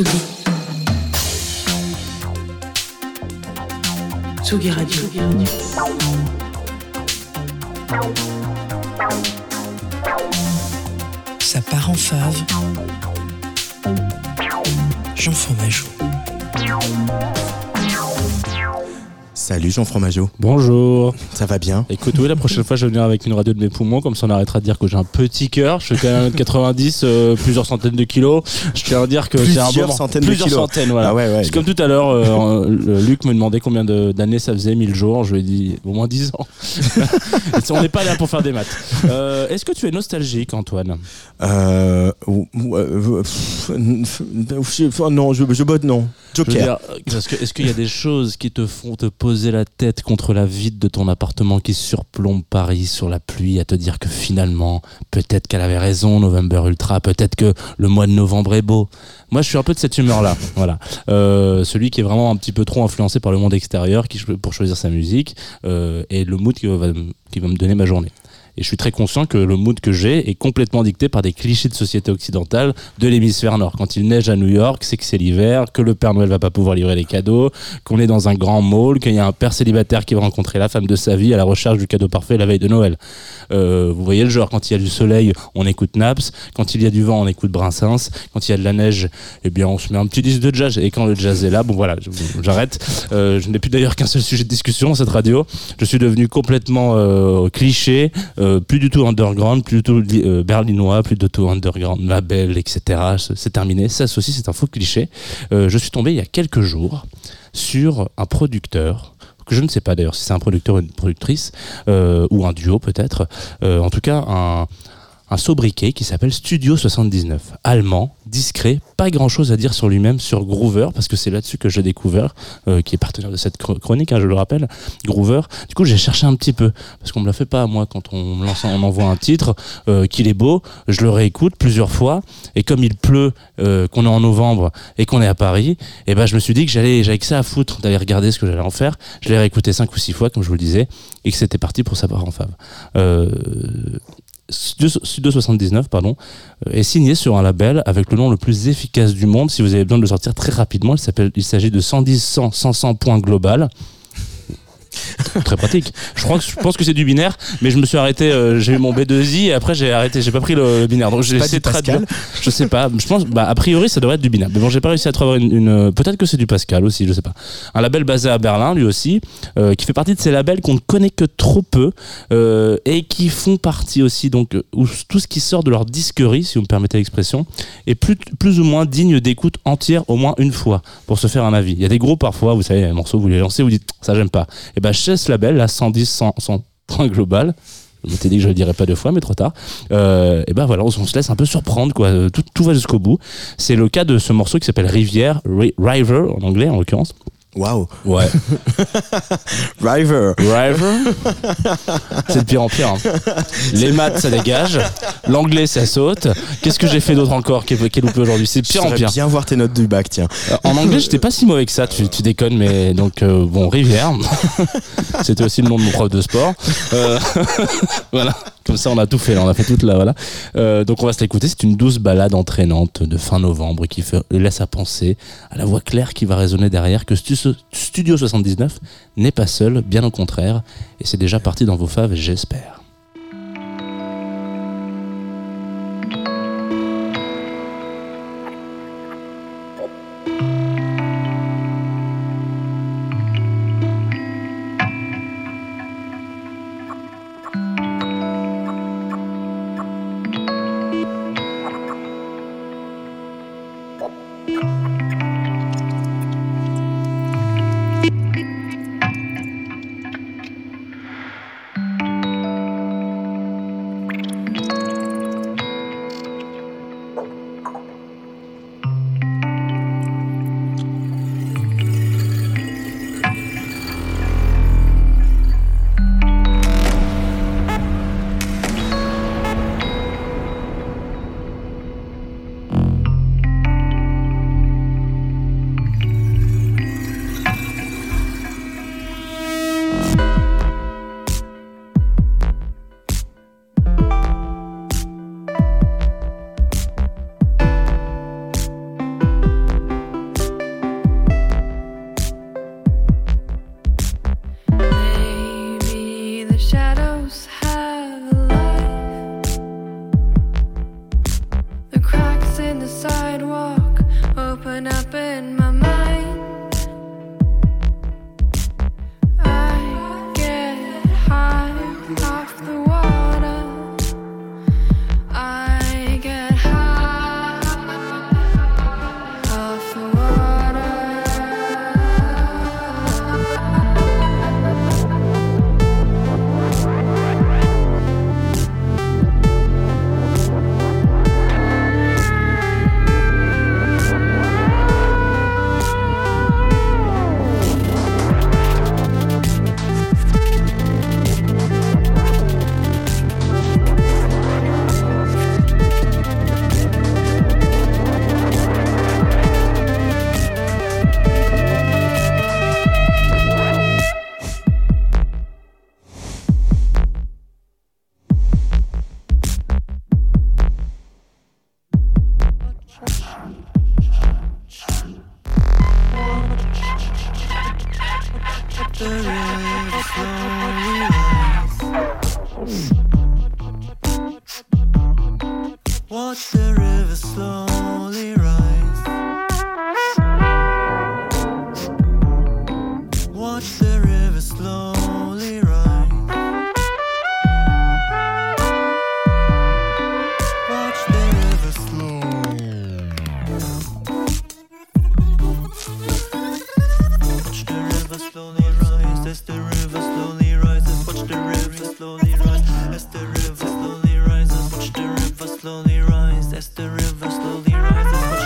Tsugi. Tsugi Radio. Ça part en fave. Jean Fromageau. Salut Jean Fromageau. Bonjour. Ça va bien Écoute, oui, la prochaine fois, je vais venir avec une radio de mes poumons, comme ça on arrêtera de dire que j'ai un petit cœur. Je fais quand même 1m90, euh, plusieurs centaines de kilos. Je tiens à dire que c'est un Plusieurs moment. centaines de plusieurs kilos. centaines, voilà. Ah ouais, ouais. C'est comme tout à l'heure, euh, Luc me demandait combien de- d'années ça faisait, 1000 jours. Je lui ai dit au moins 10 ans. on n'est pas là pour faire des maths. Euh, Est-ce que tu es nostalgique, Antoine? Euh. euh, Non, je, je botte non. Joker. est-ce qu'il y a des choses qui te font te poser la tête contre la vide de ton appartement qui surplombe Paris sur la pluie, à te dire que finalement, peut-être qu'elle avait raison, November Ultra, peut-être que le mois de novembre est beau? Moi, je suis un peu de cette humeur-là, voilà. Euh, celui qui est vraiment un petit peu trop influencé par le monde extérieur, qui pour choisir sa musique euh, et le mood qui va, qui va me donner ma journée. Et je suis très conscient que le mood que j'ai est complètement dicté par des clichés de société occidentale de l'hémisphère nord. Quand il neige à New York, c'est que c'est l'hiver, que le Père Noël va pas pouvoir livrer les cadeaux, qu'on est dans un grand mall, qu'il y a un père célibataire qui va rencontrer la femme de sa vie à la recherche du cadeau parfait la veille de Noël. Euh, vous voyez le genre, quand il y a du soleil, on écoute Naps, quand il y a du vent, on écoute Brassens, quand il y a de la neige, eh bien on se met un petit disque de jazz, et quand le jazz est là, bon voilà, j'arrête. Euh, je n'ai plus d'ailleurs qu'un seul sujet de discussion cette radio. Je suis devenu complètement euh, cliché, euh, plus du tout underground, plus du tout euh, berlinois, plus du tout underground, label, etc. C'est terminé. Ça aussi, c'est un faux cliché. Euh, je suis tombé il y a quelques jours sur un producteur que je ne sais pas d'ailleurs si c'est un producteur ou une productrice ou un duo peut-être. En tout cas, un, un sobriquet qui s'appelle Studio 79, allemand, discret, pas grand-chose à dire sur lui-même, sur Groover, parce que c'est là-dessus que j'ai découvert, euh, qui est partenaire de cette chro- chronique, hein, je le rappelle, Groover. Du coup, j'ai cherché un petit peu, parce qu'on me la fait pas à moi quand on me lance, on envoie un titre, euh, qu'il est beau, je le réécoute plusieurs fois, et comme il pleut, euh, qu'on est en novembre et qu'on est à Paris, et ben je me suis dit que j'allais, j'avais que ça à foutre d'aller regarder ce que j'allais en faire. Je l'ai réécouté cinq ou six fois, comme je vous le disais, et que c'était parti pour savoir en fave. Studio Studio 79 pardon, euh, est signé sur un label avec le nom le plus efficace du monde. Si vous avez besoin de le sortir très rapidement, il s'agit de 110 100 100 100 points global. Très pratique. Je crois que je pense que c'est du binaire, mais je me suis arrêté. euh, j'ai eu mon B2i et après j'ai arrêté. J'ai pas pris le, le binaire. Donc j'ai de traduire. Je sais pas. Je pense. Bah, a priori, ça devrait être du binaire. Mais bon, j'ai pas réussi à trouver une. une- Peut-être que c'est du Pascal aussi. Je sais pas. Un label basé à Berlin, lui aussi, euh, qui fait partie de ces labels qu'on ne connaît que trop peu euh, et qui font partie aussi donc où tout ce qui sort de leur disquerie, si vous me permettez l'expression, est plus, plus ou moins digne d'écoute entière au moins une fois pour se faire un avis. Il y a des groupes parfois, vous savez, un morceau vous les lancez, vous dites ça j'aime pas. Et ben chez ce label, là 110, 100, 100 points global. Je m'étais dit que je le dirais pas deux fois, mais trop tard. Euh, et ben voilà, on, on se laisse un peu surprendre, quoi. Euh, Tout, tout va jusqu'au bout. C'est le cas de ce morceau qui s'appelle Rivière, Ri- River en anglais en l'occurrence. Waouh. Ouais. River. River. C'est de pire en pire. hein. Les maths, ça dégage. L'anglais, ça saute. Qu'est-ce que j'ai fait d'autre encore? Qui est, loupé aujourd'hui? C'est de pire en pire. bien voir tes notes du bac, tiens. Euh, En anglais, j'étais pas si mauvais que ça, tu, tu déconnes, mais donc, euh, bon, Rivière. C'était aussi le nom de mon prof de sport. Euh, voilà, comme ça, on a tout fait, on a fait toute la. Voilà. Euh, donc, on va se l'écouter. C'est une douce balade entraînante de fin novembre qui laisse à penser à la voix claire qui va résonner derrière que Stu- Studio 79 n'est pas seul, bien au contraire, et c'est déjà parti dans vos faves, j'espère. と。Side. as the river slowly rises. Watch the river slowly rise as the river slowly rises. Watch the river slowly rise as the river slowly rises.